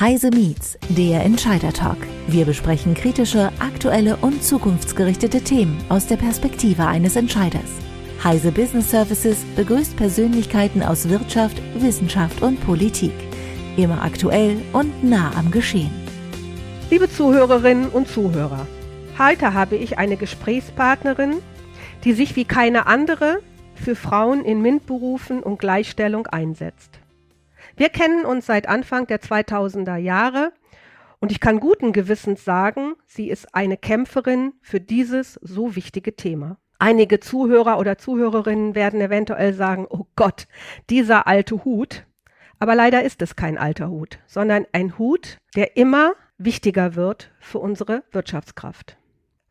Heise Meets, der Entscheider Talk. Wir besprechen kritische, aktuelle und zukunftsgerichtete Themen aus der Perspektive eines Entscheiders. Heise Business Services begrüßt Persönlichkeiten aus Wirtschaft, Wissenschaft und Politik. Immer aktuell und nah am Geschehen. Liebe Zuhörerinnen und Zuhörer, heute habe ich eine Gesprächspartnerin, die sich wie keine andere für Frauen in MINT-Berufen und Gleichstellung einsetzt. Wir kennen uns seit Anfang der 2000er Jahre und ich kann guten Gewissens sagen, sie ist eine Kämpferin für dieses so wichtige Thema. Einige Zuhörer oder Zuhörerinnen werden eventuell sagen, oh Gott, dieser alte Hut. Aber leider ist es kein alter Hut, sondern ein Hut, der immer wichtiger wird für unsere Wirtschaftskraft.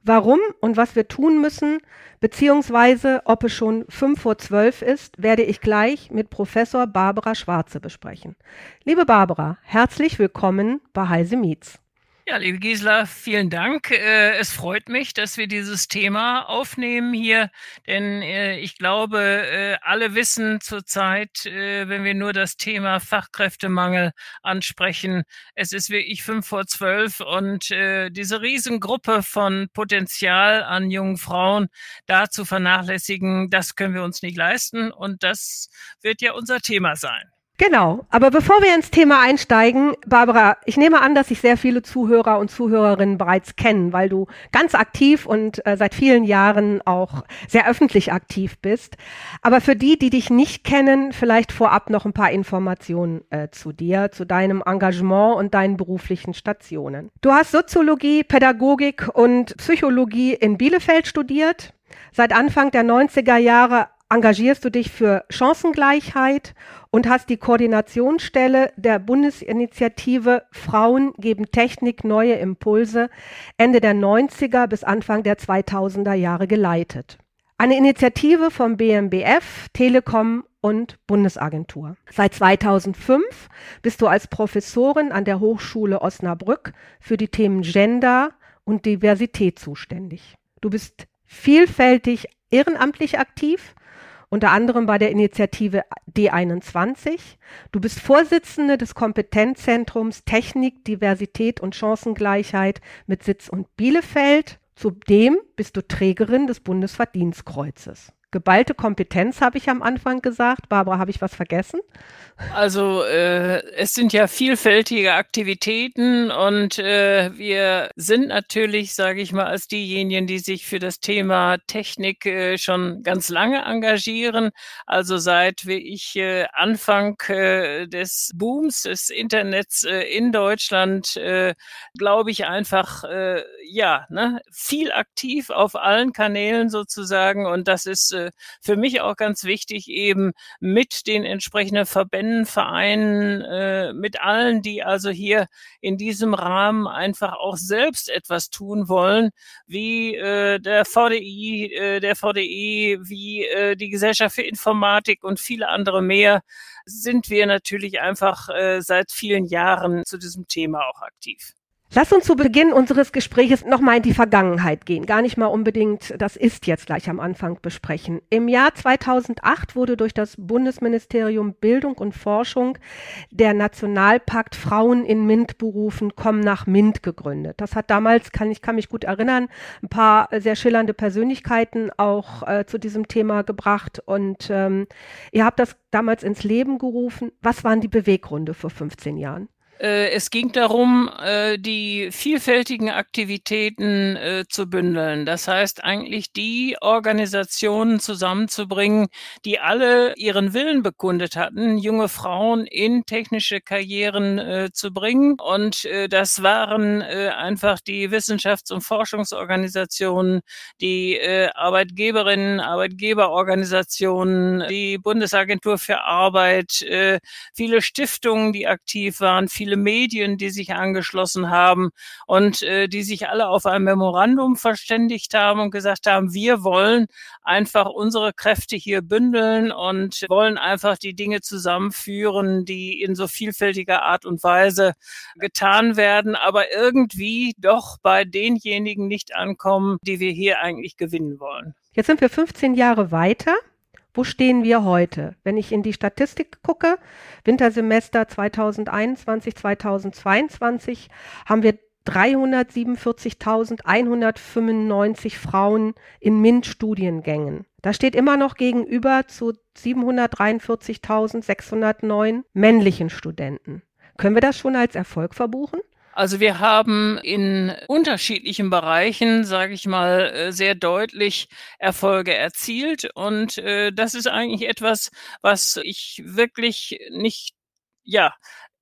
Warum und was wir tun müssen, beziehungsweise ob es schon fünf vor zwölf ist, werde ich gleich mit Professor Barbara Schwarze besprechen. Liebe Barbara, herzlich willkommen bei Heise Meets. Ja, liebe Gisela, vielen Dank. Äh, es freut mich, dass wir dieses Thema aufnehmen hier, denn äh, ich glaube, äh, alle wissen zurzeit, wenn wir nur das Thema Fachkräftemangel ansprechen, es ist wirklich fünf vor zwölf und diese Riesengruppe von Potenzial an jungen Frauen da zu vernachlässigen, das können wir uns nicht leisten und das wird ja unser Thema sein. Genau, aber bevor wir ins Thema einsteigen, Barbara, ich nehme an, dass sich sehr viele Zuhörer und Zuhörerinnen bereits kennen, weil du ganz aktiv und äh, seit vielen Jahren auch sehr öffentlich aktiv bist. Aber für die, die dich nicht kennen, vielleicht vorab noch ein paar Informationen äh, zu dir, zu deinem Engagement und deinen beruflichen Stationen. Du hast Soziologie, Pädagogik und Psychologie in Bielefeld studiert. Seit Anfang der 90er Jahre engagierst du dich für Chancengleichheit und hast die Koordinationsstelle der Bundesinitiative Frauen geben Technik neue Impulse Ende der 90er bis Anfang der 2000er Jahre geleitet. Eine Initiative vom BMBF, Telekom und Bundesagentur. Seit 2005 bist du als Professorin an der Hochschule Osnabrück für die Themen Gender und Diversität zuständig. Du bist vielfältig ehrenamtlich aktiv unter anderem bei der Initiative D21. Du bist Vorsitzende des Kompetenzzentrums Technik, Diversität und Chancengleichheit mit Sitz und Bielefeld. Zudem bist du Trägerin des Bundesverdienstkreuzes geballte Kompetenz, habe ich am Anfang gesagt. Barbara, habe ich was vergessen? Also äh, es sind ja vielfältige Aktivitäten und äh, wir sind natürlich, sage ich mal, als diejenigen, die sich für das Thema Technik äh, schon ganz lange engagieren. Also seit wie ich äh, Anfang äh, des Booms des Internets äh, in Deutschland, äh, glaube ich einfach, äh, ja, ne, viel aktiv auf allen Kanälen sozusagen und das ist äh, für mich auch ganz wichtig, eben mit den entsprechenden Verbänden, Vereinen, äh, mit allen, die also hier in diesem Rahmen einfach auch selbst etwas tun wollen, wie äh, der VDI, äh, der VDE, wie äh, die Gesellschaft für Informatik und viele andere mehr, sind wir natürlich einfach äh, seit vielen Jahren zu diesem Thema auch aktiv. Lass uns zu Beginn unseres Gespräches nochmal in die Vergangenheit gehen. Gar nicht mal unbedingt das ist jetzt gleich am Anfang besprechen. Im Jahr 2008 wurde durch das Bundesministerium Bildung und Forschung der Nationalpakt Frauen in MINT-Berufen Komm nach MINT gegründet. Das hat damals, kann ich kann mich gut erinnern, ein paar sehr schillernde Persönlichkeiten auch äh, zu diesem Thema gebracht. Und ähm, ihr habt das damals ins Leben gerufen. Was waren die Beweggründe vor 15 Jahren? Äh, es ging darum, äh, die vielfältigen Aktivitäten äh, zu bündeln. Das heißt eigentlich die Organisationen zusammenzubringen, die alle ihren Willen bekundet hatten, junge Frauen in technische Karrieren zu bringen. Und das waren einfach die Wissenschafts- und Forschungsorganisationen, die Arbeitgeberinnen, Arbeitgeberorganisationen, die Bundesagentur für Arbeit, viele Stiftungen, die aktiv waren, viele Medien, die sich angeschlossen haben und äh, die sich alle auf ein Memorandum verständigt haben und gesagt haben, wir wollen einfach unsere Kräfte hier bündeln und wollen einfach die Dinge zusammenführen, die in so vielfältiger Art und Weise getan werden, aber irgendwie doch bei denjenigen nicht ankommen, die wir hier eigentlich gewinnen wollen. Jetzt sind wir 15 Jahre weiter. Wo stehen wir heute? Wenn ich in die Statistik gucke, Wintersemester 2021, 2022 haben wir 347.195 Frauen in MINT-Studiengängen. Da steht immer noch gegenüber zu 743.609 männlichen Studenten. Können wir das schon als Erfolg verbuchen? Also wir haben in unterschiedlichen Bereichen, sage ich mal, äh, sehr deutlich Erfolge erzielt. Und äh, das ist eigentlich etwas, was ich wirklich nicht ja,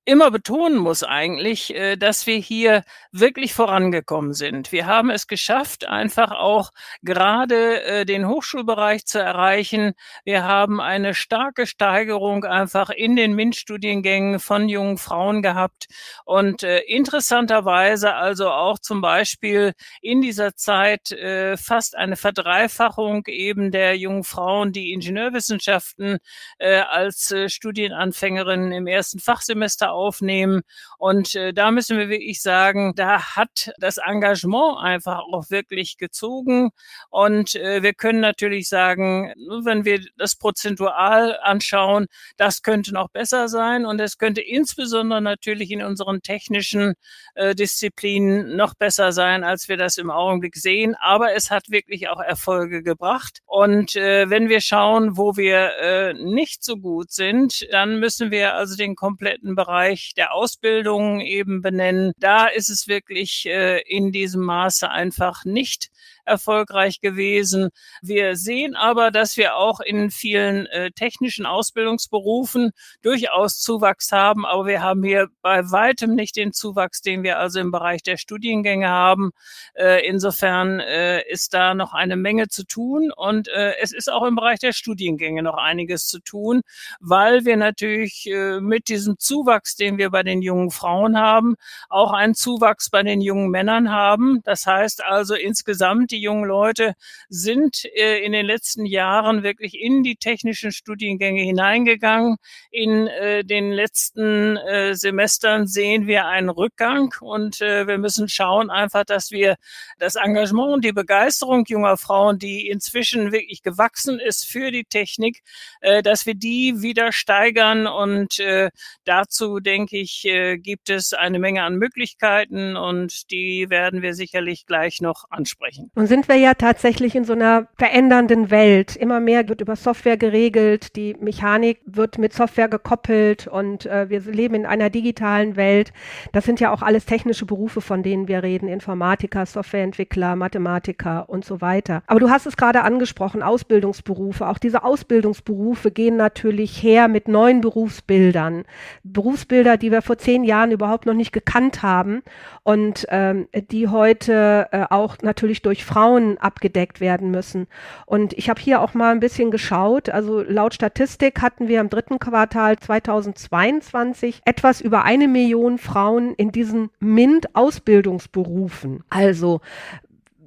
immer betonen muss eigentlich, äh, dass wir hier wirklich vorangekommen sind. Wir haben es geschafft, einfach auch gerade äh, den Hochschulbereich zu erreichen. Wir haben eine starke Steigerung einfach in den MINT-Studiengängen von jungen Frauen gehabt und äh, interessanterweise also auch zum Beispiel in dieser Zeit fast eine Verdreifachung eben der jungen Frauen, die Ingenieurwissenschaften als Studienanfängerinnen im ersten Fachsemester aufnehmen. Und äh, da müssen wir wirklich sagen, da hat das Engagement einfach auch wirklich gezogen. Und äh, wir können natürlich sagen, wenn wir das prozentual anschauen, das könnte noch besser sein. Und es könnte insbesondere natürlich in unseren technischen äh, Disziplinen noch besser sein, als wir das im Augenblick sehen. Aber es hat wirklich auch Erfolge gebracht. Und äh, wenn wir schauen, wo wir äh, nicht so gut sind, dann müssen wir also den kompletten Bereich Bereich der Ausbildung eben benennen. Da ist es wirklich äh, in diesem Maße einfach nicht erfolgreich gewesen. Wir sehen aber, dass wir auch in vielen äh, technischen Ausbildungsberufen durchaus Zuwachs haben, aber wir haben hier bei weitem nicht den Zuwachs, den wir also im Bereich der Studiengänge haben. Äh, insofern äh, ist da noch eine Menge zu tun und äh, es ist auch im Bereich der Studiengänge noch einiges zu tun, weil wir natürlich äh, mit diesem Zuwachs, den wir bei den jungen Frauen haben, auch einen Zuwachs bei den jungen Männern haben. Das heißt also insgesamt die jungen Leute sind äh, in den letzten Jahren wirklich in die technischen Studiengänge hineingegangen. In äh, den letzten äh, Semestern sehen wir einen Rückgang und äh, wir müssen schauen einfach, dass wir das Engagement und die Begeisterung junger Frauen, die inzwischen wirklich gewachsen ist für die Technik, äh, dass wir die wieder steigern und äh, dazu denke ich, gibt es eine Menge an Möglichkeiten und die werden wir sicherlich gleich noch ansprechen. Und sind wir ja tatsächlich in so einer verändernden Welt. Immer mehr wird über Software geregelt, die Mechanik wird mit Software gekoppelt und äh, wir leben in einer digitalen Welt. Das sind ja auch alles technische Berufe, von denen wir reden. Informatiker, Softwareentwickler, Mathematiker und so weiter. Aber du hast es gerade angesprochen, Ausbildungsberufe. Auch diese Ausbildungsberufe gehen natürlich her mit neuen Berufsbildern. Berufsbilder, die wir vor zehn Jahren überhaupt noch nicht gekannt haben und ähm, die heute äh, auch natürlich durch Frauen abgedeckt werden müssen. Und ich habe hier auch mal ein bisschen geschaut. Also laut Statistik hatten wir im dritten Quartal 2022 etwas über eine Million Frauen in diesen MINT-Ausbildungsberufen. Also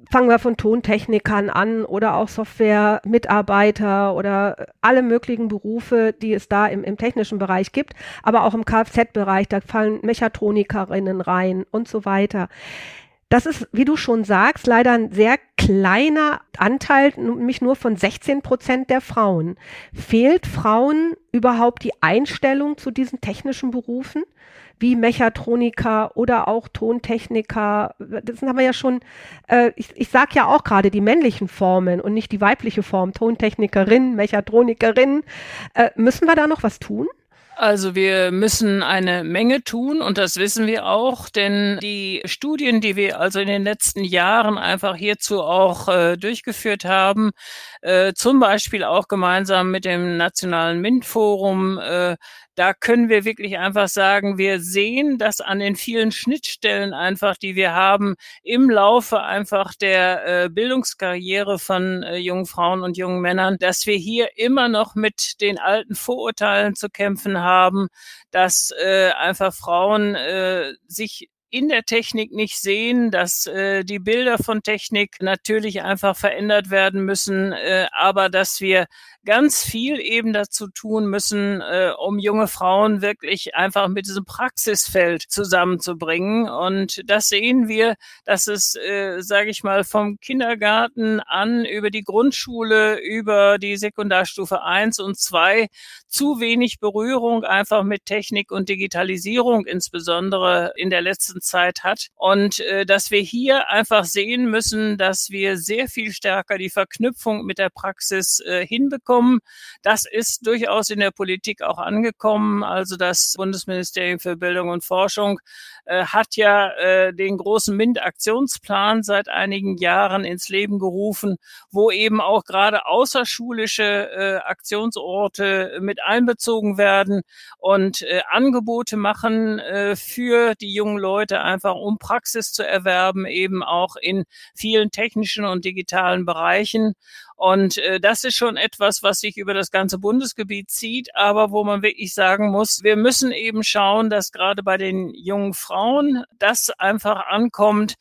fangen wir von Tontechnikern an oder auch Software-Mitarbeiter oder alle möglichen Berufe, die es da im, im technischen Bereich gibt, aber auch im Kfz-Bereich, da fallen Mechatronikerinnen rein und so weiter. Das ist, wie du schon sagst, leider ein sehr kleiner Anteil, nämlich nur von 16 Prozent der Frauen. Fehlt Frauen überhaupt die Einstellung zu diesen technischen Berufen? wie Mechatroniker oder auch Tontechniker. Das haben wir ja schon, äh, ich, ich sage ja auch gerade die männlichen Formen und nicht die weibliche Form, Tontechnikerin, Mechatronikerin. Äh, müssen wir da noch was tun? Also wir müssen eine Menge tun und das wissen wir auch, denn die Studien, die wir also in den letzten Jahren einfach hierzu auch äh, durchgeführt haben, äh, zum Beispiel auch gemeinsam mit dem Nationalen MINT-Forum, äh, da können wir wirklich einfach sagen, wir sehen das an den vielen Schnittstellen einfach, die wir haben im Laufe einfach der äh, Bildungskarriere von äh, jungen Frauen und jungen Männern, dass wir hier immer noch mit den alten Vorurteilen zu kämpfen haben, dass äh, einfach Frauen äh, sich in der Technik nicht sehen, dass äh, die Bilder von Technik natürlich einfach verändert werden müssen, äh, aber dass wir ganz viel eben dazu tun müssen, äh, um junge Frauen wirklich einfach mit diesem Praxisfeld zusammenzubringen. Und das sehen wir, dass es, äh, sage ich mal, vom Kindergarten an über die Grundschule, über die Sekundarstufe eins und zwei zu wenig Berührung einfach mit Technik und Digitalisierung insbesondere in der letzten Zeit hat. Und äh, dass wir hier einfach sehen müssen, dass wir sehr viel stärker die Verknüpfung mit der Praxis äh, hinbekommen. Das ist durchaus in der Politik auch angekommen. Also das Bundesministerium für Bildung und Forschung äh, hat ja äh, den großen MINT-Aktionsplan seit einigen Jahren ins Leben gerufen, wo eben auch gerade außerschulische äh, Aktionsorte mit einbezogen werden und äh, Angebote machen äh, für die jungen Leute einfach, um Praxis zu erwerben, eben auch in vielen technischen und digitalen Bereichen. Und äh, das ist schon etwas, was sich über das ganze Bundesgebiet zieht, aber wo man wirklich sagen muss, wir müssen eben schauen, dass gerade bei den jungen Frauen das einfach ankommt,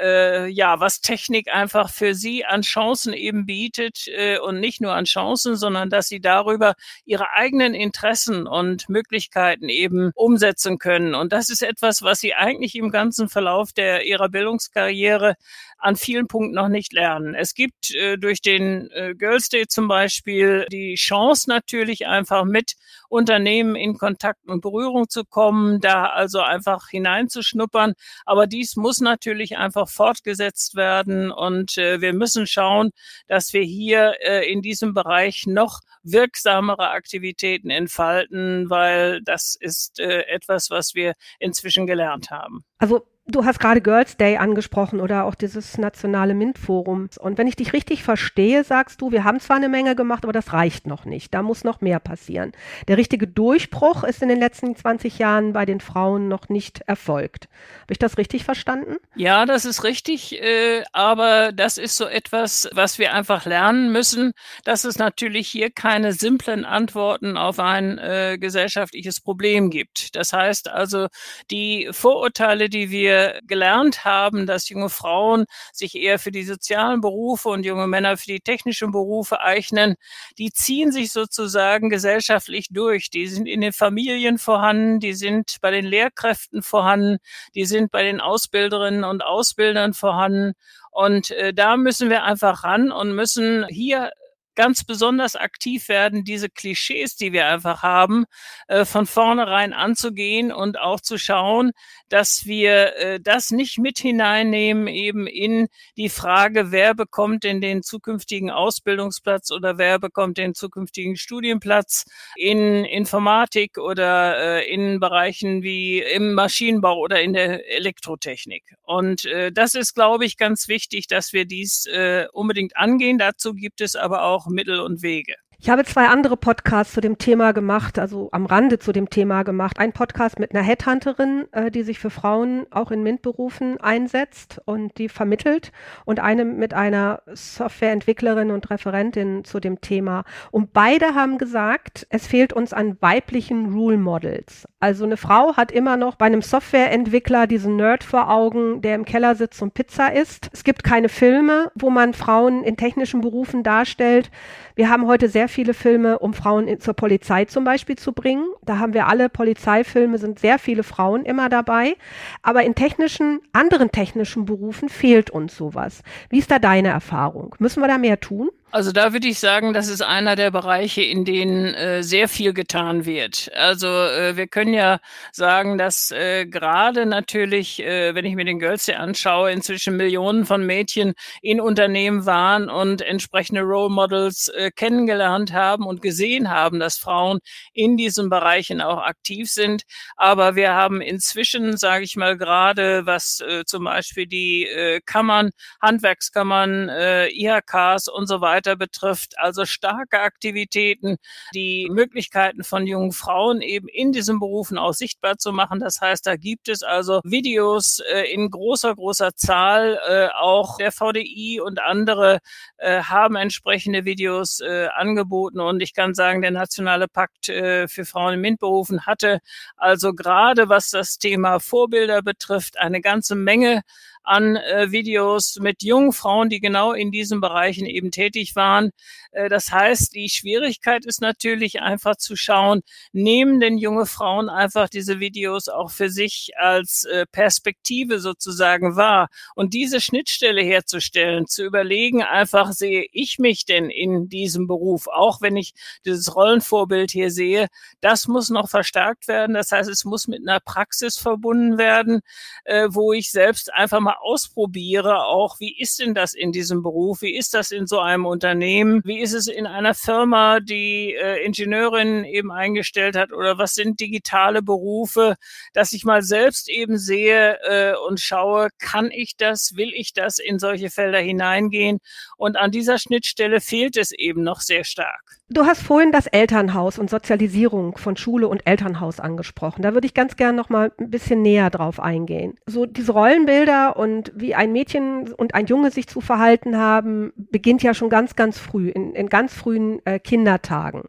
äh, ja, was Technik einfach für sie an Chancen eben bietet äh, und nicht nur an Chancen, sondern dass sie darüber ihre eigenen Interessen und Möglichkeiten eben umsetzen können. Und das ist etwas, was sie eigentlich im ganzen Verlauf der ihrer Bildungskarriere an vielen Punkten noch nicht lernen. Es gibt äh, durch den äh, Girls Day zum Beispiel die Chance natürlich einfach mit Unternehmen in Kontakt und Berührung zu kommen, da also einfach hineinzuschnuppern. Aber dies muss natürlich einfach fortgesetzt werden und äh, wir müssen schauen, dass wir hier äh, in diesem Bereich noch wirksamere Aktivitäten entfalten, weil das ist äh, etwas, was wir inzwischen gelernt haben. Also Du hast gerade Girls Day angesprochen oder auch dieses nationale MINT-Forum. Und wenn ich dich richtig verstehe, sagst du, wir haben zwar eine Menge gemacht, aber das reicht noch nicht. Da muss noch mehr passieren. Der richtige Durchbruch ist in den letzten 20 Jahren bei den Frauen noch nicht erfolgt. Habe ich das richtig verstanden? Ja, das ist richtig. Äh, aber das ist so etwas, was wir einfach lernen müssen, dass es natürlich hier keine simplen Antworten auf ein äh, gesellschaftliches Problem gibt. Das heißt also, die Vorurteile, die wir gelernt haben, dass junge Frauen sich eher für die sozialen Berufe und junge Männer für die technischen Berufe eignen, die ziehen sich sozusagen gesellschaftlich durch. Die sind in den Familien vorhanden, die sind bei den Lehrkräften vorhanden, die sind bei den Ausbilderinnen und Ausbildern vorhanden. Und äh, da müssen wir einfach ran und müssen hier ganz besonders aktiv werden, diese Klischees, die wir einfach haben, äh, von vornherein anzugehen und auch zu schauen, dass wir äh, das nicht mit hineinnehmen eben in die Frage, wer bekommt denn den zukünftigen Ausbildungsplatz oder wer bekommt den zukünftigen Studienplatz in Informatik oder äh, in Bereichen wie im Maschinenbau oder in der Elektrotechnik. Und äh, das ist, glaube ich, ganz wichtig, dass wir dies äh, unbedingt angehen. Dazu gibt es aber auch Mittel und Wege. Ich habe zwei andere Podcasts zu dem Thema gemacht, also am Rande zu dem Thema gemacht. Ein Podcast mit einer Headhunterin, äh, die sich für Frauen auch in MINT-Berufen einsetzt und die vermittelt und eine mit einer Softwareentwicklerin und Referentin zu dem Thema. Und beide haben gesagt, es fehlt uns an weiblichen Rule Models. Also eine Frau hat immer noch bei einem Softwareentwickler diesen Nerd vor Augen, der im Keller sitzt und Pizza isst. Es gibt keine Filme, wo man Frauen in technischen Berufen darstellt. Wir haben heute sehr viele Filme, um Frauen in, zur Polizei zum Beispiel zu bringen. Da haben wir alle Polizeifilme, sind sehr viele Frauen immer dabei. Aber in technischen, anderen technischen Berufen fehlt uns sowas. Wie ist da deine Erfahrung? Müssen wir da mehr tun? Also da würde ich sagen, das ist einer der Bereiche, in denen äh, sehr viel getan wird. Also äh, wir können ja sagen, dass äh, gerade natürlich, äh, wenn ich mir den Girls anschaue, inzwischen Millionen von Mädchen in Unternehmen waren und entsprechende Role Models äh, kennengelernt haben und gesehen haben, dass Frauen in diesen Bereichen auch aktiv sind. Aber wir haben inzwischen, sage ich mal, gerade was äh, zum Beispiel die äh, Kammern, Handwerkskammern, äh, IHKs und so weiter, weiter betrifft. Also starke Aktivitäten, die Möglichkeiten von jungen Frauen eben in diesen Berufen auch sichtbar zu machen. Das heißt, da gibt es also Videos äh, in großer, großer Zahl. Äh, auch der VDI und andere äh, haben entsprechende Videos äh, angeboten. Und ich kann sagen, der Nationale Pakt äh, für Frauen in MINT-Berufen hatte also gerade was das Thema Vorbilder betrifft, eine ganze Menge an äh, Videos mit jungen Frauen, die genau in diesen Bereichen eben tätig waren. Äh, das heißt, die Schwierigkeit ist natürlich einfach zu schauen, nehmen denn junge Frauen einfach diese Videos auch für sich als äh, Perspektive sozusagen wahr und diese Schnittstelle herzustellen, zu überlegen, einfach sehe ich mich denn in diesem Beruf, auch wenn ich dieses Rollenvorbild hier sehe, das muss noch verstärkt werden. Das heißt, es muss mit einer Praxis verbunden werden, äh, wo ich selbst einfach mal ausprobiere, auch wie ist denn das in diesem Beruf, wie ist das in so einem Unternehmen, wie ist es in einer Firma, die äh, Ingenieurin eben eingestellt hat oder was sind digitale Berufe, dass ich mal selbst eben sehe äh, und schaue, kann ich das, will ich das in solche Felder hineingehen und an dieser Schnittstelle fehlt es eben noch sehr stark. Du hast vorhin das Elternhaus und Sozialisierung von Schule und Elternhaus angesprochen. Da würde ich ganz gerne noch mal ein bisschen näher drauf eingehen. So diese Rollenbilder und wie ein Mädchen und ein Junge sich zu verhalten haben, beginnt ja schon ganz, ganz früh, in, in ganz frühen äh, Kindertagen.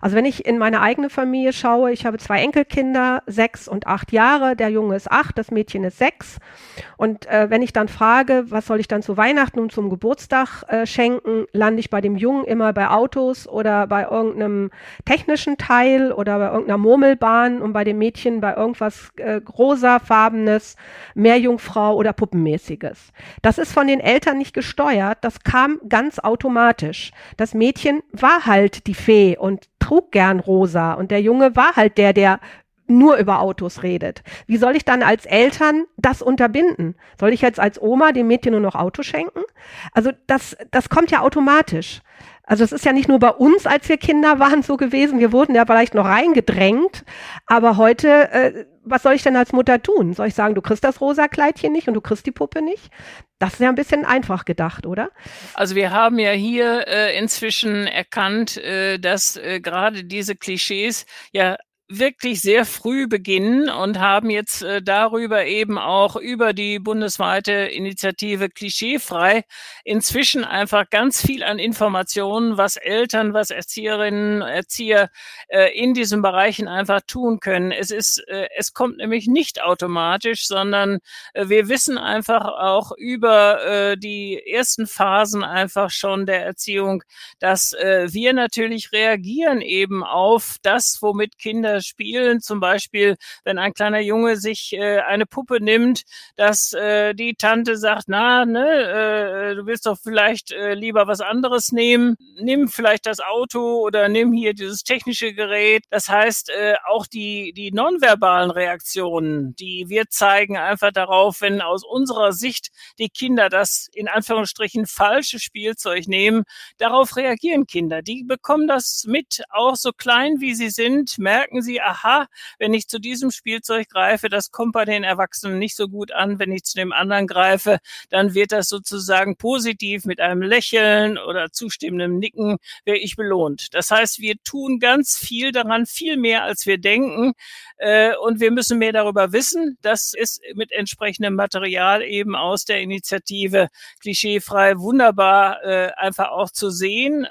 Also wenn ich in meine eigene Familie schaue, ich habe zwei Enkelkinder, sechs und acht Jahre. Der Junge ist acht, das Mädchen ist sechs. Und äh, wenn ich dann frage, was soll ich dann zu Weihnachten und zum Geburtstag äh, schenken, lande ich bei dem Jungen immer bei Autos oder bei irgendeinem technischen Teil oder bei irgendeiner Murmelbahn und bei dem Mädchen bei irgendwas äh, rosafarbenes, Meerjungfrau oder Puppenmäßiges. Das ist von den Eltern nicht gesteuert, das kam ganz automatisch. Das Mädchen war halt die Fee und trug gern rosa und der Junge war halt der, der nur über Autos redet. Wie soll ich dann als Eltern das unterbinden? Soll ich jetzt als Oma dem Mädchen nur noch Auto schenken? Also das, das kommt ja automatisch. Also es ist ja nicht nur bei uns, als wir Kinder waren, so gewesen. Wir wurden ja vielleicht noch reingedrängt. Aber heute, äh, was soll ich denn als Mutter tun? Soll ich sagen, du kriegst das rosa Kleidchen nicht und du kriegst die Puppe nicht? Das ist ja ein bisschen einfach gedacht, oder? Also wir haben ja hier äh, inzwischen erkannt, äh, dass äh, gerade diese Klischees ja wirklich sehr früh beginnen und haben jetzt äh, darüber eben auch über die bundesweite Initiative Klischeefrei inzwischen einfach ganz viel an Informationen, was Eltern, was Erzieherinnen, Erzieher äh, in diesen Bereichen einfach tun können. Es ist, äh, es kommt nämlich nicht automatisch, sondern äh, wir wissen einfach auch über äh, die ersten Phasen einfach schon der Erziehung, dass äh, wir natürlich reagieren eben auf das, womit Kinder spielen. Zum Beispiel, wenn ein kleiner Junge sich äh, eine Puppe nimmt, dass äh, die Tante sagt, na, ne, äh, du willst doch vielleicht äh, lieber was anderes nehmen. Nimm vielleicht das Auto oder nimm hier dieses technische Gerät. Das heißt, äh, auch die, die nonverbalen Reaktionen, die wir zeigen einfach darauf, wenn aus unserer Sicht die Kinder das in Anführungsstrichen falsche Spielzeug nehmen, darauf reagieren Kinder. Die bekommen das mit, auch so klein wie sie sind, merken sie, aha, wenn ich zu diesem Spielzeug greife, das kommt bei den Erwachsenen nicht so gut an. Wenn ich zu dem anderen greife, dann wird das sozusagen positiv mit einem Lächeln oder zustimmendem Nicken wäre ich belohnt. Das heißt, wir tun ganz viel daran, viel mehr als wir denken. Äh, und wir müssen mehr darüber wissen. Das ist mit entsprechendem Material eben aus der Initiative Klischeefrei wunderbar äh, einfach auch zu sehen.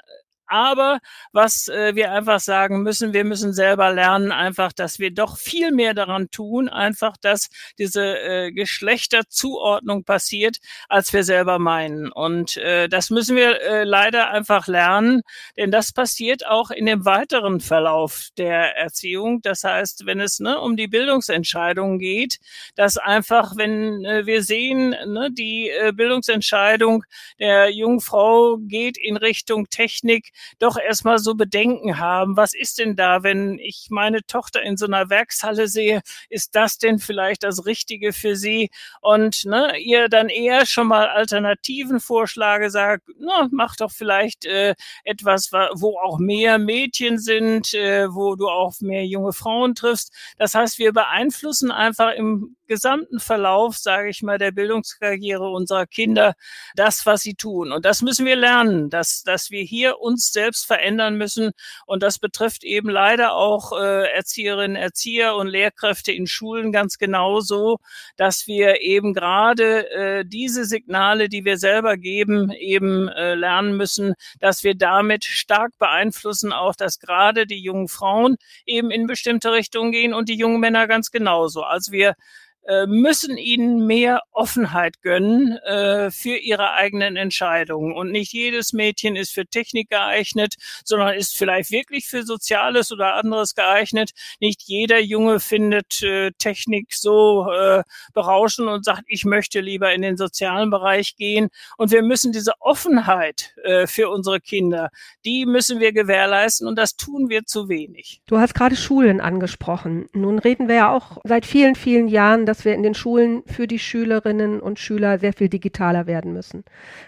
Aber was äh, wir einfach sagen müssen, wir müssen selber lernen, einfach, dass wir doch viel mehr daran tun, einfach, dass diese äh, Geschlechterzuordnung passiert, als wir selber meinen. Und äh, das müssen wir äh, leider einfach lernen, denn das passiert auch in dem weiteren Verlauf der Erziehung. Das heißt, wenn es ne, um die Bildungsentscheidung geht, dass einfach, wenn äh, wir sehen, ne, die äh, Bildungsentscheidung der Jungfrau geht in Richtung Technik, doch erstmal so Bedenken haben. Was ist denn da, wenn ich meine Tochter in so einer Werkshalle sehe? Ist das denn vielleicht das Richtige für sie? Und ne, ihr dann eher schon mal Alternativen vorschlage, sagt, na, mach doch vielleicht äh, etwas, wo auch mehr Mädchen sind, äh, wo du auch mehr junge Frauen triffst. Das heißt, wir beeinflussen einfach im gesamten Verlauf, sage ich mal, der Bildungskarriere unserer Kinder das, was sie tun. Und das müssen wir lernen, dass, dass wir hier uns selbst verändern müssen. Und das betrifft eben leider auch äh, Erzieherinnen, Erzieher und Lehrkräfte in Schulen ganz genauso, dass wir eben gerade äh, diese Signale, die wir selber geben, eben äh, lernen müssen, dass wir damit stark beeinflussen, auch dass gerade die jungen Frauen eben in bestimmte Richtungen gehen und die jungen Männer ganz genauso. Also wir müssen ihnen mehr Offenheit gönnen äh, für ihre eigenen Entscheidungen. Und nicht jedes Mädchen ist für Technik geeignet, sondern ist vielleicht wirklich für Soziales oder anderes geeignet. Nicht jeder Junge findet äh, Technik so äh, berauschend und sagt, ich möchte lieber in den sozialen Bereich gehen. Und wir müssen diese Offenheit äh, für unsere Kinder, die müssen wir gewährleisten und das tun wir zu wenig. Du hast gerade Schulen angesprochen. Nun reden wir ja auch seit vielen, vielen Jahren, dass wir in den Schulen für die Schülerinnen und Schüler sehr viel digitaler werden müssen.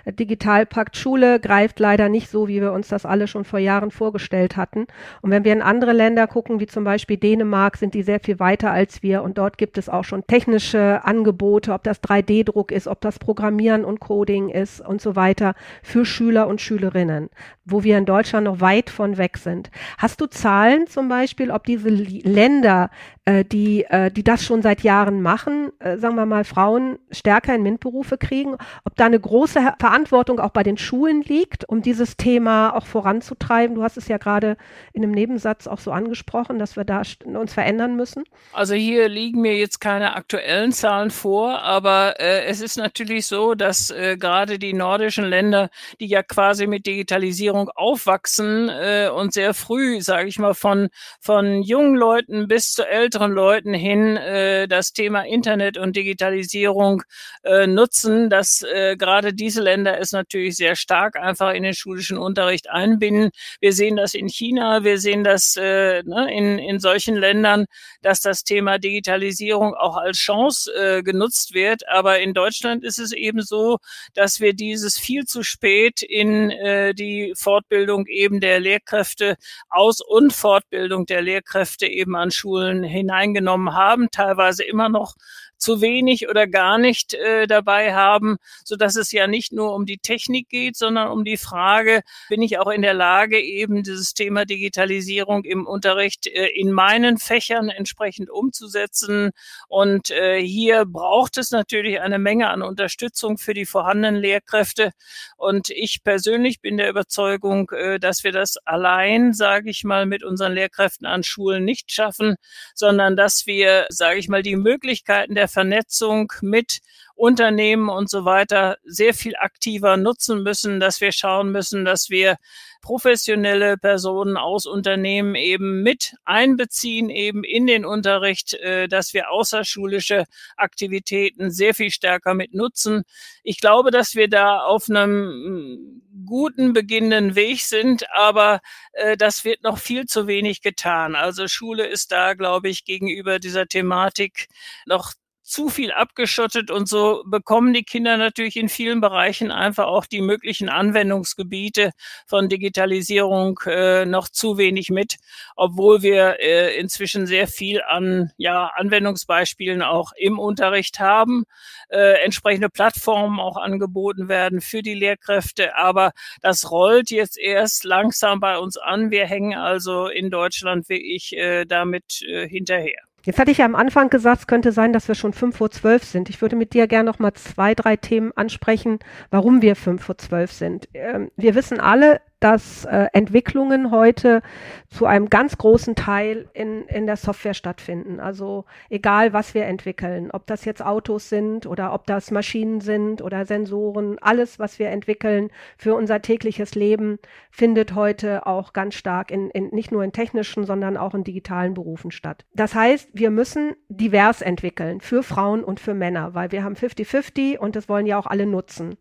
Der Digitalpakt Schule greift leider nicht so, wie wir uns das alle schon vor Jahren vorgestellt hatten. Und wenn wir in andere Länder gucken, wie zum Beispiel Dänemark, sind die sehr viel weiter als wir. Und dort gibt es auch schon technische Angebote, ob das 3D-Druck ist, ob das Programmieren und Coding ist und so weiter für Schüler und Schülerinnen, wo wir in Deutschland noch weit von weg sind. Hast du Zahlen zum Beispiel, ob diese Länder, äh, die, äh, die das schon seit Jahren machen, äh, sagen wir mal, Frauen stärker in MINT-Berufe kriegen, ob da eine große Verantwortung auch bei den Schulen liegt, um dieses Thema auch voranzutreiben? Du hast es ja gerade in einem Nebensatz auch so angesprochen, dass wir da uns verändern müssen. Also hier liegen mir jetzt keine aktuellen Zahlen vor, aber es ist natürlich so, dass gerade die nordischen Länder, die ja quasi mit Digitalisierung aufwachsen und sehr früh, sage ich mal, von, von jungen Leuten bis zu älteren Leuten hin äh, das Thema Internet und Digitalisierung äh, nutzen, dass äh, gerade diese Länder es natürlich sehr stark einfach in den schulischen Unterricht einbinden. Wir sehen das in China, wir sehen das äh, ne, in, in solchen Ländern, dass das Thema Digitalisierung auch als Chance äh, genutzt wird. Aber in Deutschland ist es eben so, dass wir dieses viel zu spät in äh, die Fortbildung eben der Lehrkräfte aus und Fortbildung der Lehrkräfte eben an Schulen hineingenommen haben, teilweise immer noch zu wenig oder gar nicht äh, dabei haben, so dass es ja nicht nur um die Technik geht, sondern um die Frage, bin ich auch in der Lage, eben dieses Thema Digitalisierung im Unterricht äh, in meinen Fächern entsprechend umzusetzen. Und äh, hier braucht es natürlich eine Menge an Unterstützung für die vorhandenen Lehrkräfte. Und ich persönlich bin der Überzeugung, äh, dass wir das allein, sage ich mal, mit unseren Lehrkräften an Schulen nicht schaffen, sondern dass wir, sage ich mal, die Möglichkeiten der der Vernetzung mit Unternehmen und so weiter sehr viel aktiver nutzen müssen, dass wir schauen müssen, dass wir professionelle Personen aus Unternehmen eben mit einbeziehen, eben in den Unterricht, äh, dass wir außerschulische Aktivitäten sehr viel stärker mit nutzen. Ich glaube, dass wir da auf einem mm, guten beginnenden Weg sind, aber äh, das wird noch viel zu wenig getan. Also Schule ist da, glaube ich, gegenüber dieser Thematik noch zu viel abgeschottet und so bekommen die Kinder natürlich in vielen Bereichen einfach auch die möglichen Anwendungsgebiete von Digitalisierung äh, noch zu wenig mit, obwohl wir äh, inzwischen sehr viel an ja, Anwendungsbeispielen auch im Unterricht haben, äh, entsprechende Plattformen auch angeboten werden für die Lehrkräfte, aber das rollt jetzt erst langsam bei uns an. Wir hängen also in Deutschland wie ich äh, damit äh, hinterher. Jetzt hatte ich ja am Anfang gesagt, es könnte sein, dass wir schon fünf vor zwölf sind. Ich würde mit dir gerne noch mal zwei, drei Themen ansprechen, warum wir fünf vor zwölf sind. Ähm, wir wissen alle, dass äh, Entwicklungen heute zu einem ganz großen Teil in, in der Software stattfinden. Also egal, was wir entwickeln, ob das jetzt Autos sind oder ob das Maschinen sind oder Sensoren, alles, was wir entwickeln für unser tägliches Leben, findet heute auch ganz stark in, in nicht nur in technischen, sondern auch in digitalen Berufen statt. Das heißt, wir müssen divers entwickeln für Frauen und für Männer, weil wir haben 50-50 und das wollen ja auch alle nutzen.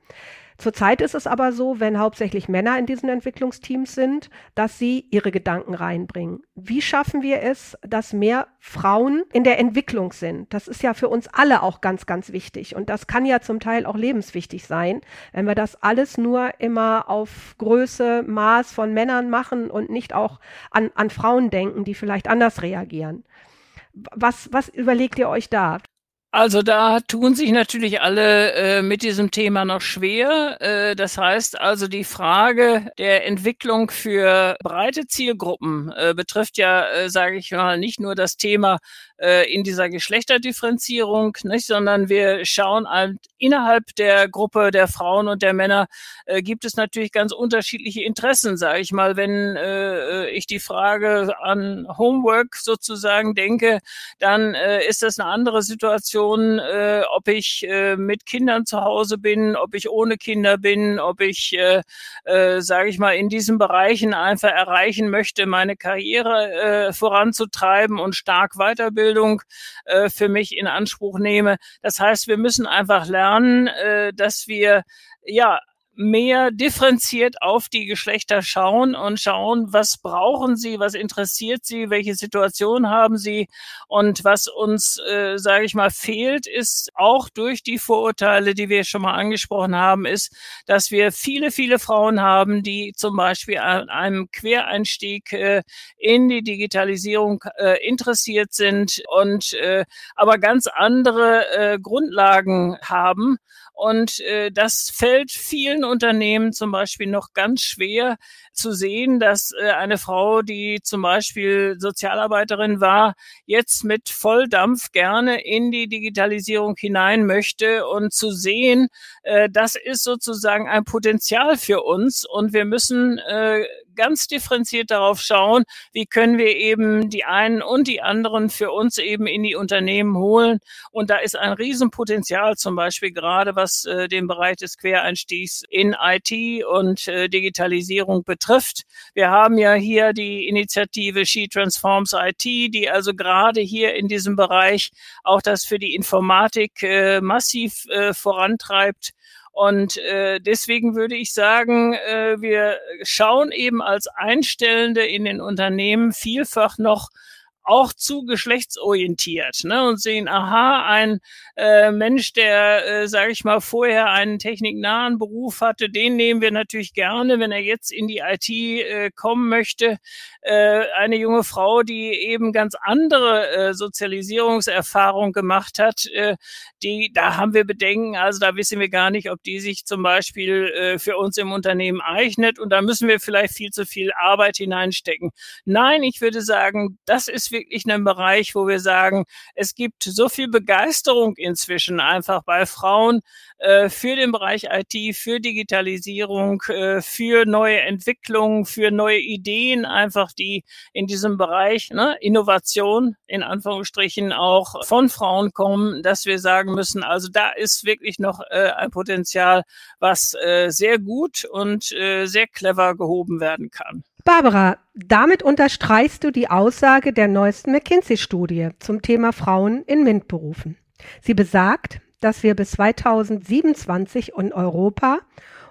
Zurzeit ist es aber so, wenn hauptsächlich Männer in diesen Entwicklungsteams sind, dass sie ihre Gedanken reinbringen. Wie schaffen wir es, dass mehr Frauen in der Entwicklung sind? Das ist ja für uns alle auch ganz, ganz wichtig. Und das kann ja zum Teil auch lebenswichtig sein, wenn wir das alles nur immer auf Größe, Maß von Männern machen und nicht auch an, an Frauen denken, die vielleicht anders reagieren. Was, was überlegt ihr euch da? Also da tun sich natürlich alle äh, mit diesem Thema noch schwer. Äh, das heißt also die Frage der Entwicklung für breite Zielgruppen äh, betrifft ja, äh, sage ich mal, nicht nur das Thema äh, in dieser Geschlechterdifferenzierung, nicht, sondern wir schauen halt innerhalb der Gruppe der Frauen und der Männer äh, gibt es natürlich ganz unterschiedliche Interessen, sage ich mal. Wenn äh, ich die Frage an Homework sozusagen denke, dann äh, ist das eine andere Situation Situation, äh, ob ich äh, mit Kindern zu Hause bin, ob ich ohne Kinder bin, ob ich, äh, äh, sage ich mal, in diesen Bereichen einfach erreichen möchte, meine Karriere äh, voranzutreiben und stark Weiterbildung äh, für mich in Anspruch nehme. Das heißt, wir müssen einfach lernen, äh, dass wir ja mehr differenziert auf die Geschlechter schauen und schauen, was brauchen sie, was interessiert sie, welche Situation haben sie und was uns, äh, sage ich mal, fehlt, ist auch durch die Vorurteile, die wir schon mal angesprochen haben, ist, dass wir viele, viele Frauen haben, die zum Beispiel an einem Quereinstieg äh, in die Digitalisierung äh, interessiert sind und äh, aber ganz andere äh, Grundlagen haben und äh, das fällt vielen Unternehmen zum Beispiel noch ganz schwer zu sehen, dass äh, eine Frau, die zum Beispiel Sozialarbeiterin war, jetzt mit Volldampf gerne in die Digitalisierung hinein möchte und zu sehen, äh, das ist sozusagen ein Potenzial für uns und wir müssen äh, ganz differenziert darauf schauen, wie können wir eben die einen und die anderen für uns eben in die Unternehmen holen. Und da ist ein Riesenpotenzial zum Beispiel gerade, was äh, den Bereich des Quereinstiegs in IT und äh, Digitalisierung betrifft. Wir haben ja hier die Initiative She Transforms IT, die also gerade hier in diesem Bereich auch das für die Informatik äh, massiv äh, vorantreibt. Und äh, deswegen würde ich sagen, äh, wir schauen eben als Einstellende in den Unternehmen vielfach noch auch zu geschlechtsorientiert ne, und sehen, aha, ein äh, Mensch, der, äh, sage ich mal, vorher einen techniknahen Beruf hatte, den nehmen wir natürlich gerne, wenn er jetzt in die IT äh, kommen möchte. Äh, eine junge Frau, die eben ganz andere äh, Sozialisierungserfahrung gemacht hat, äh, die, da haben wir Bedenken, also da wissen wir gar nicht, ob die sich zum Beispiel äh, für uns im Unternehmen eignet und da müssen wir vielleicht viel zu viel Arbeit hineinstecken. Nein, ich würde sagen, das ist wirklich ein Bereich, wo wir sagen, es gibt so viel Begeisterung inzwischen einfach bei Frauen äh, für den Bereich IT, für Digitalisierung, äh, für neue Entwicklungen, für neue Ideen, einfach die in diesem Bereich ne, Innovation in Anführungsstrichen auch von Frauen kommen, dass wir sagen müssen, also da ist wirklich noch äh, ein Potenzial, was äh, sehr gut und äh, sehr clever gehoben werden kann. Barbara, damit unterstreichst du die Aussage der neuesten McKinsey-Studie zum Thema Frauen in MINT-Berufen. Sie besagt, dass wir bis 2027 in Europa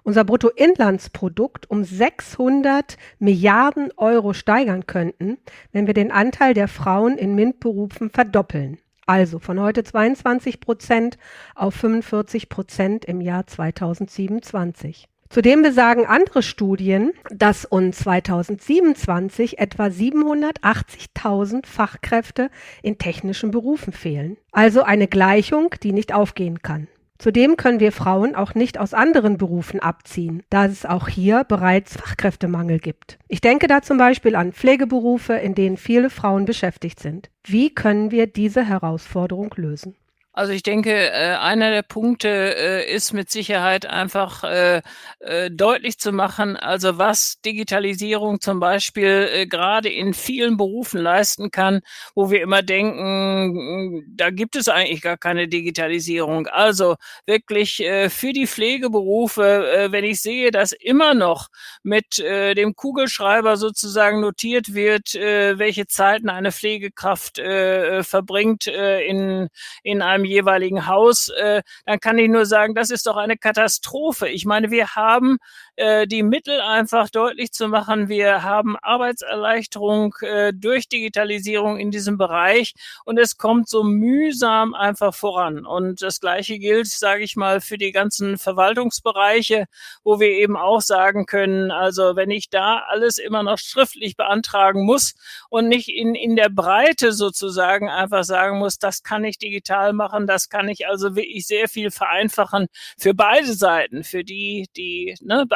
unser Bruttoinlandsprodukt um 600 Milliarden Euro steigern könnten, wenn wir den Anteil der Frauen in MINT-Berufen verdoppeln. Also von heute 22 Prozent auf 45 Prozent im Jahr 2027. Zudem besagen andere Studien, dass uns 2027 etwa 780.000 Fachkräfte in technischen Berufen fehlen. Also eine Gleichung, die nicht aufgehen kann. Zudem können wir Frauen auch nicht aus anderen Berufen abziehen, da es auch hier bereits Fachkräftemangel gibt. Ich denke da zum Beispiel an Pflegeberufe, in denen viele Frauen beschäftigt sind. Wie können wir diese Herausforderung lösen? Also ich denke, äh, einer der Punkte äh, ist mit Sicherheit einfach äh, deutlich zu machen, also was Digitalisierung zum Beispiel gerade in vielen Berufen leisten kann, wo wir immer denken, da gibt es eigentlich gar keine Digitalisierung. Also wirklich für die Pflegeberufe, wenn ich sehe, dass immer noch mit dem Kugelschreiber sozusagen notiert wird, welche Zeiten eine Pflegekraft verbringt in, in einem jeweiligen Haus, äh, dann kann ich nur sagen, das ist doch eine Katastrophe. Ich meine, wir haben äh, die Mittel einfach deutlich zu machen. Wir haben Arbeitserleichterung äh, durch Digitalisierung in diesem Bereich und es kommt so mühsam einfach voran. Und das Gleiche gilt, sage ich mal, für die ganzen Verwaltungsbereiche, wo wir eben auch sagen können, also wenn ich da alles immer noch schriftlich beantragen muss und nicht in, in der Breite sozusagen einfach sagen muss, das kann ich digital machen, das kann ich also wirklich sehr viel vereinfachen für beide Seiten, für die, die ne,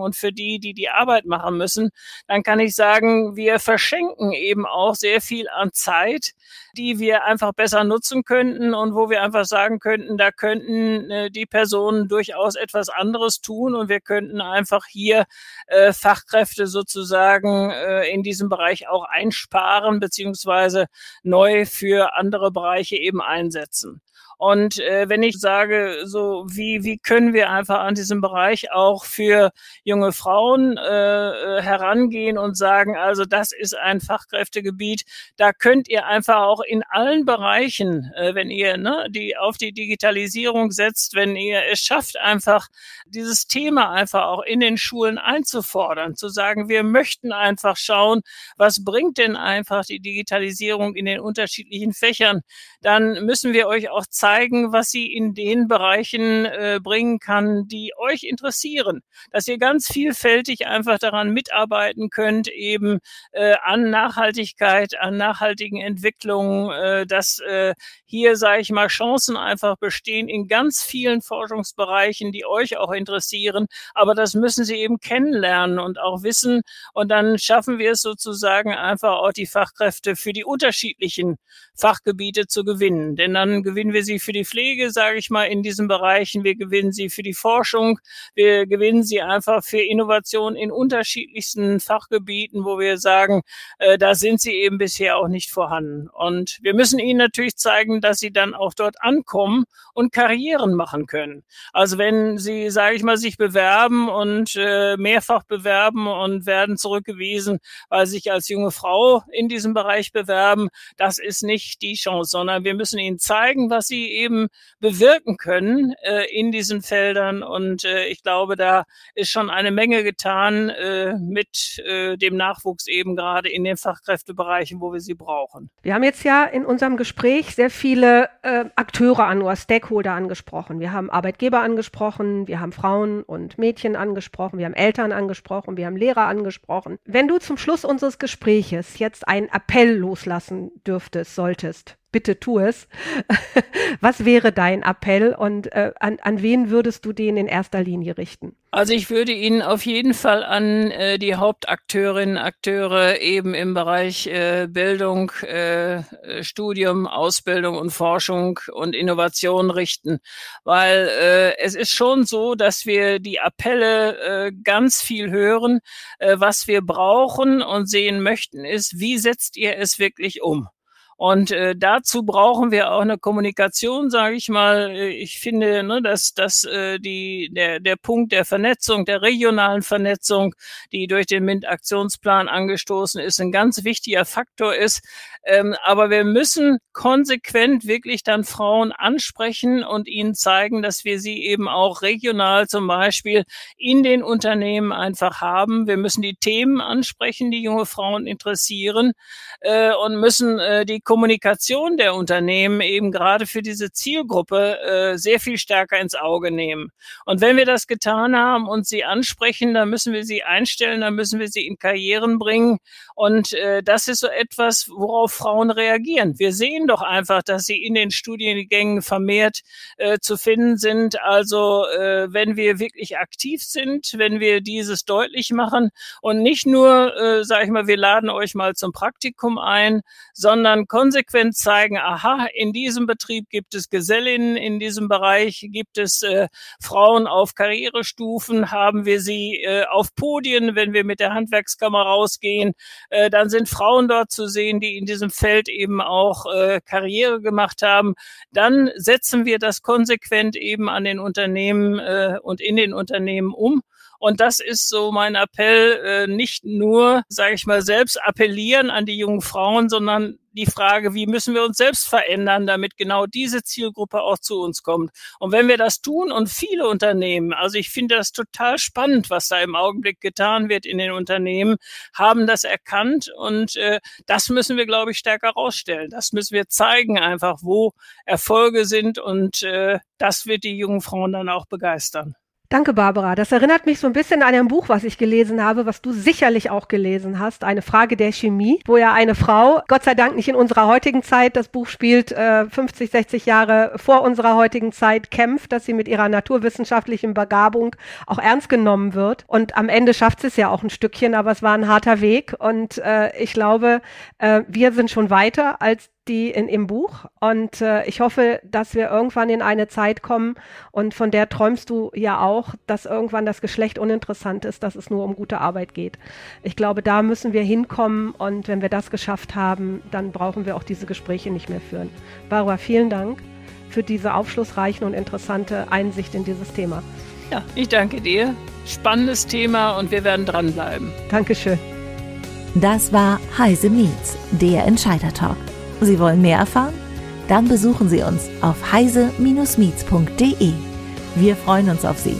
und für die, die die Arbeit machen müssen, dann kann ich sagen, wir verschenken eben auch sehr viel an Zeit, die wir einfach besser nutzen könnten und wo wir einfach sagen könnten, da könnten äh, die Personen durchaus etwas anderes tun und wir könnten einfach hier äh, Fachkräfte sozusagen äh, in diesem Bereich auch einsparen beziehungsweise neu für andere Bereiche eben einsetzen. Und äh, wenn ich sage, so wie, wie können wir einfach an diesem Bereich auch für junge Frauen äh, herangehen und sagen, also das ist ein Fachkräftegebiet, da könnt ihr einfach auch in allen Bereichen, äh, wenn ihr ne, die auf die Digitalisierung setzt, wenn ihr es schafft, einfach dieses Thema einfach auch in den Schulen einzufordern, zu sagen, wir möchten einfach schauen, was bringt denn einfach die Digitalisierung in den unterschiedlichen Fächern, dann müssen wir euch auch zeigen, was sie in den Bereichen äh, bringen kann, die euch interessieren, dass ihr ganz vielfältig einfach daran mitarbeiten könnt, eben äh, an Nachhaltigkeit, an nachhaltigen Entwicklungen, äh, dass äh, hier, sage ich mal, Chancen einfach bestehen in ganz vielen Forschungsbereichen, die euch auch interessieren. Aber das müssen sie eben kennenlernen und auch wissen. Und dann schaffen wir es sozusagen einfach auch die Fachkräfte für die unterschiedlichen Fachgebiete zu gewinnen. Denn dann gewinnen wir sie für die Pflege, sage ich mal, in diesen Bereichen. Wir gewinnen sie für die Forschung. Wir gewinnen sie einfach für Innovation in unterschiedlichsten Fachgebieten, wo wir sagen, äh, da sind sie eben bisher auch nicht vorhanden. Und wir müssen ihnen natürlich zeigen, dass sie dann auch dort ankommen und Karrieren machen können. Also wenn sie, sage ich mal, sich bewerben und äh, mehrfach bewerben und werden zurückgewiesen, weil sie sich als junge Frau in diesem Bereich bewerben, das ist nicht die Chance, sondern wir müssen ihnen zeigen, was sie eben bewirken können äh, in diesen Feldern. Und äh, ich glaube, da ist schon eine Menge getan äh, mit äh, dem Nachwuchs eben gerade in den Fachkräftebereichen, wo wir sie brauchen. Wir haben jetzt ja in unserem Gespräch sehr viele äh, Akteure an oder Stakeholder angesprochen. Wir haben Arbeitgeber angesprochen, wir haben Frauen und Mädchen angesprochen, wir haben Eltern angesprochen, wir haben Lehrer angesprochen. Wenn du zum Schluss unseres Gespräches jetzt einen Appell loslassen dürftest, solltest, bitte tu es. Was wäre dein Appell und äh, an, an wen würdest du den in erster Linie richten? Also ich würde ihn auf jeden Fall an äh, die Hauptakteurinnen, Akteure eben im Bereich äh, Bildung, äh, Studium, Ausbildung und Forschung und Innovation richten, weil äh, es ist schon so, dass wir die Appelle äh, ganz viel hören. Äh, was wir brauchen und sehen möchten, ist, wie setzt ihr es wirklich um? Und äh, dazu brauchen wir auch eine Kommunikation, sage ich mal. Ich finde, ne, dass, dass äh, die, der, der Punkt der Vernetzung, der regionalen Vernetzung, die durch den MINT-Aktionsplan angestoßen ist, ein ganz wichtiger Faktor ist. Ähm, aber wir müssen konsequent wirklich dann Frauen ansprechen und ihnen zeigen, dass wir sie eben auch regional zum Beispiel in den Unternehmen einfach haben. Wir müssen die Themen ansprechen, die junge Frauen interessieren äh, und müssen äh, die Kommunikation der Unternehmen eben gerade für diese Zielgruppe äh, sehr viel stärker ins Auge nehmen. Und wenn wir das getan haben und sie ansprechen, dann müssen wir sie einstellen, dann müssen wir sie in Karrieren bringen. Und äh, das ist so etwas, worauf Frauen reagieren. Wir sehen doch einfach, dass sie in den Studiengängen vermehrt äh, zu finden sind. Also äh, wenn wir wirklich aktiv sind, wenn wir dieses deutlich machen und nicht nur, äh, sage ich mal, wir laden euch mal zum Praktikum ein, sondern konsequent zeigen, aha, in diesem Betrieb gibt es Gesellinnen, in diesem Bereich gibt es äh, Frauen auf Karrierestufen, haben wir sie äh, auf Podien, wenn wir mit der Handwerkskammer rausgehen, äh, dann sind Frauen dort zu sehen, die in diesem Feld eben auch äh, Karriere gemacht haben. Dann setzen wir das konsequent eben an den Unternehmen äh, und in den Unternehmen um. Und das ist so mein Appell, äh, nicht nur, sage ich mal, selbst appellieren an die jungen Frauen, sondern die Frage, wie müssen wir uns selbst verändern, damit genau diese Zielgruppe auch zu uns kommt. Und wenn wir das tun und viele Unternehmen, also ich finde das total spannend, was da im Augenblick getan wird in den Unternehmen, haben das erkannt und äh, das müssen wir, glaube ich, stärker herausstellen. Das müssen wir zeigen einfach, wo Erfolge sind und äh, das wird die jungen Frauen dann auch begeistern. Danke, Barbara. Das erinnert mich so ein bisschen an ein Buch, was ich gelesen habe, was du sicherlich auch gelesen hast. Eine Frage der Chemie, wo ja eine Frau, Gott sei Dank nicht in unserer heutigen Zeit, das Buch spielt äh, 50, 60 Jahre vor unserer heutigen Zeit, kämpft, dass sie mit ihrer naturwissenschaftlichen Begabung auch ernst genommen wird. Und am Ende schafft sie es ja auch ein Stückchen, aber es war ein harter Weg. Und äh, ich glaube, äh, wir sind schon weiter als die in, im Buch. Und äh, ich hoffe, dass wir irgendwann in eine Zeit kommen und von der träumst du ja auch, dass irgendwann das Geschlecht uninteressant ist, dass es nur um gute Arbeit geht. Ich glaube, da müssen wir hinkommen und wenn wir das geschafft haben, dann brauchen wir auch diese Gespräche nicht mehr führen. Barbara, vielen Dank. für diese aufschlussreichen und interessante Einsicht in dieses Thema. Ja, ich danke dir. Spannendes Thema und wir werden dranbleiben. Dankeschön. Das war Heise Meets, der Entscheider Talk. Sie wollen mehr erfahren? Dann besuchen Sie uns auf heise-meets.de. Wir freuen uns auf Sie.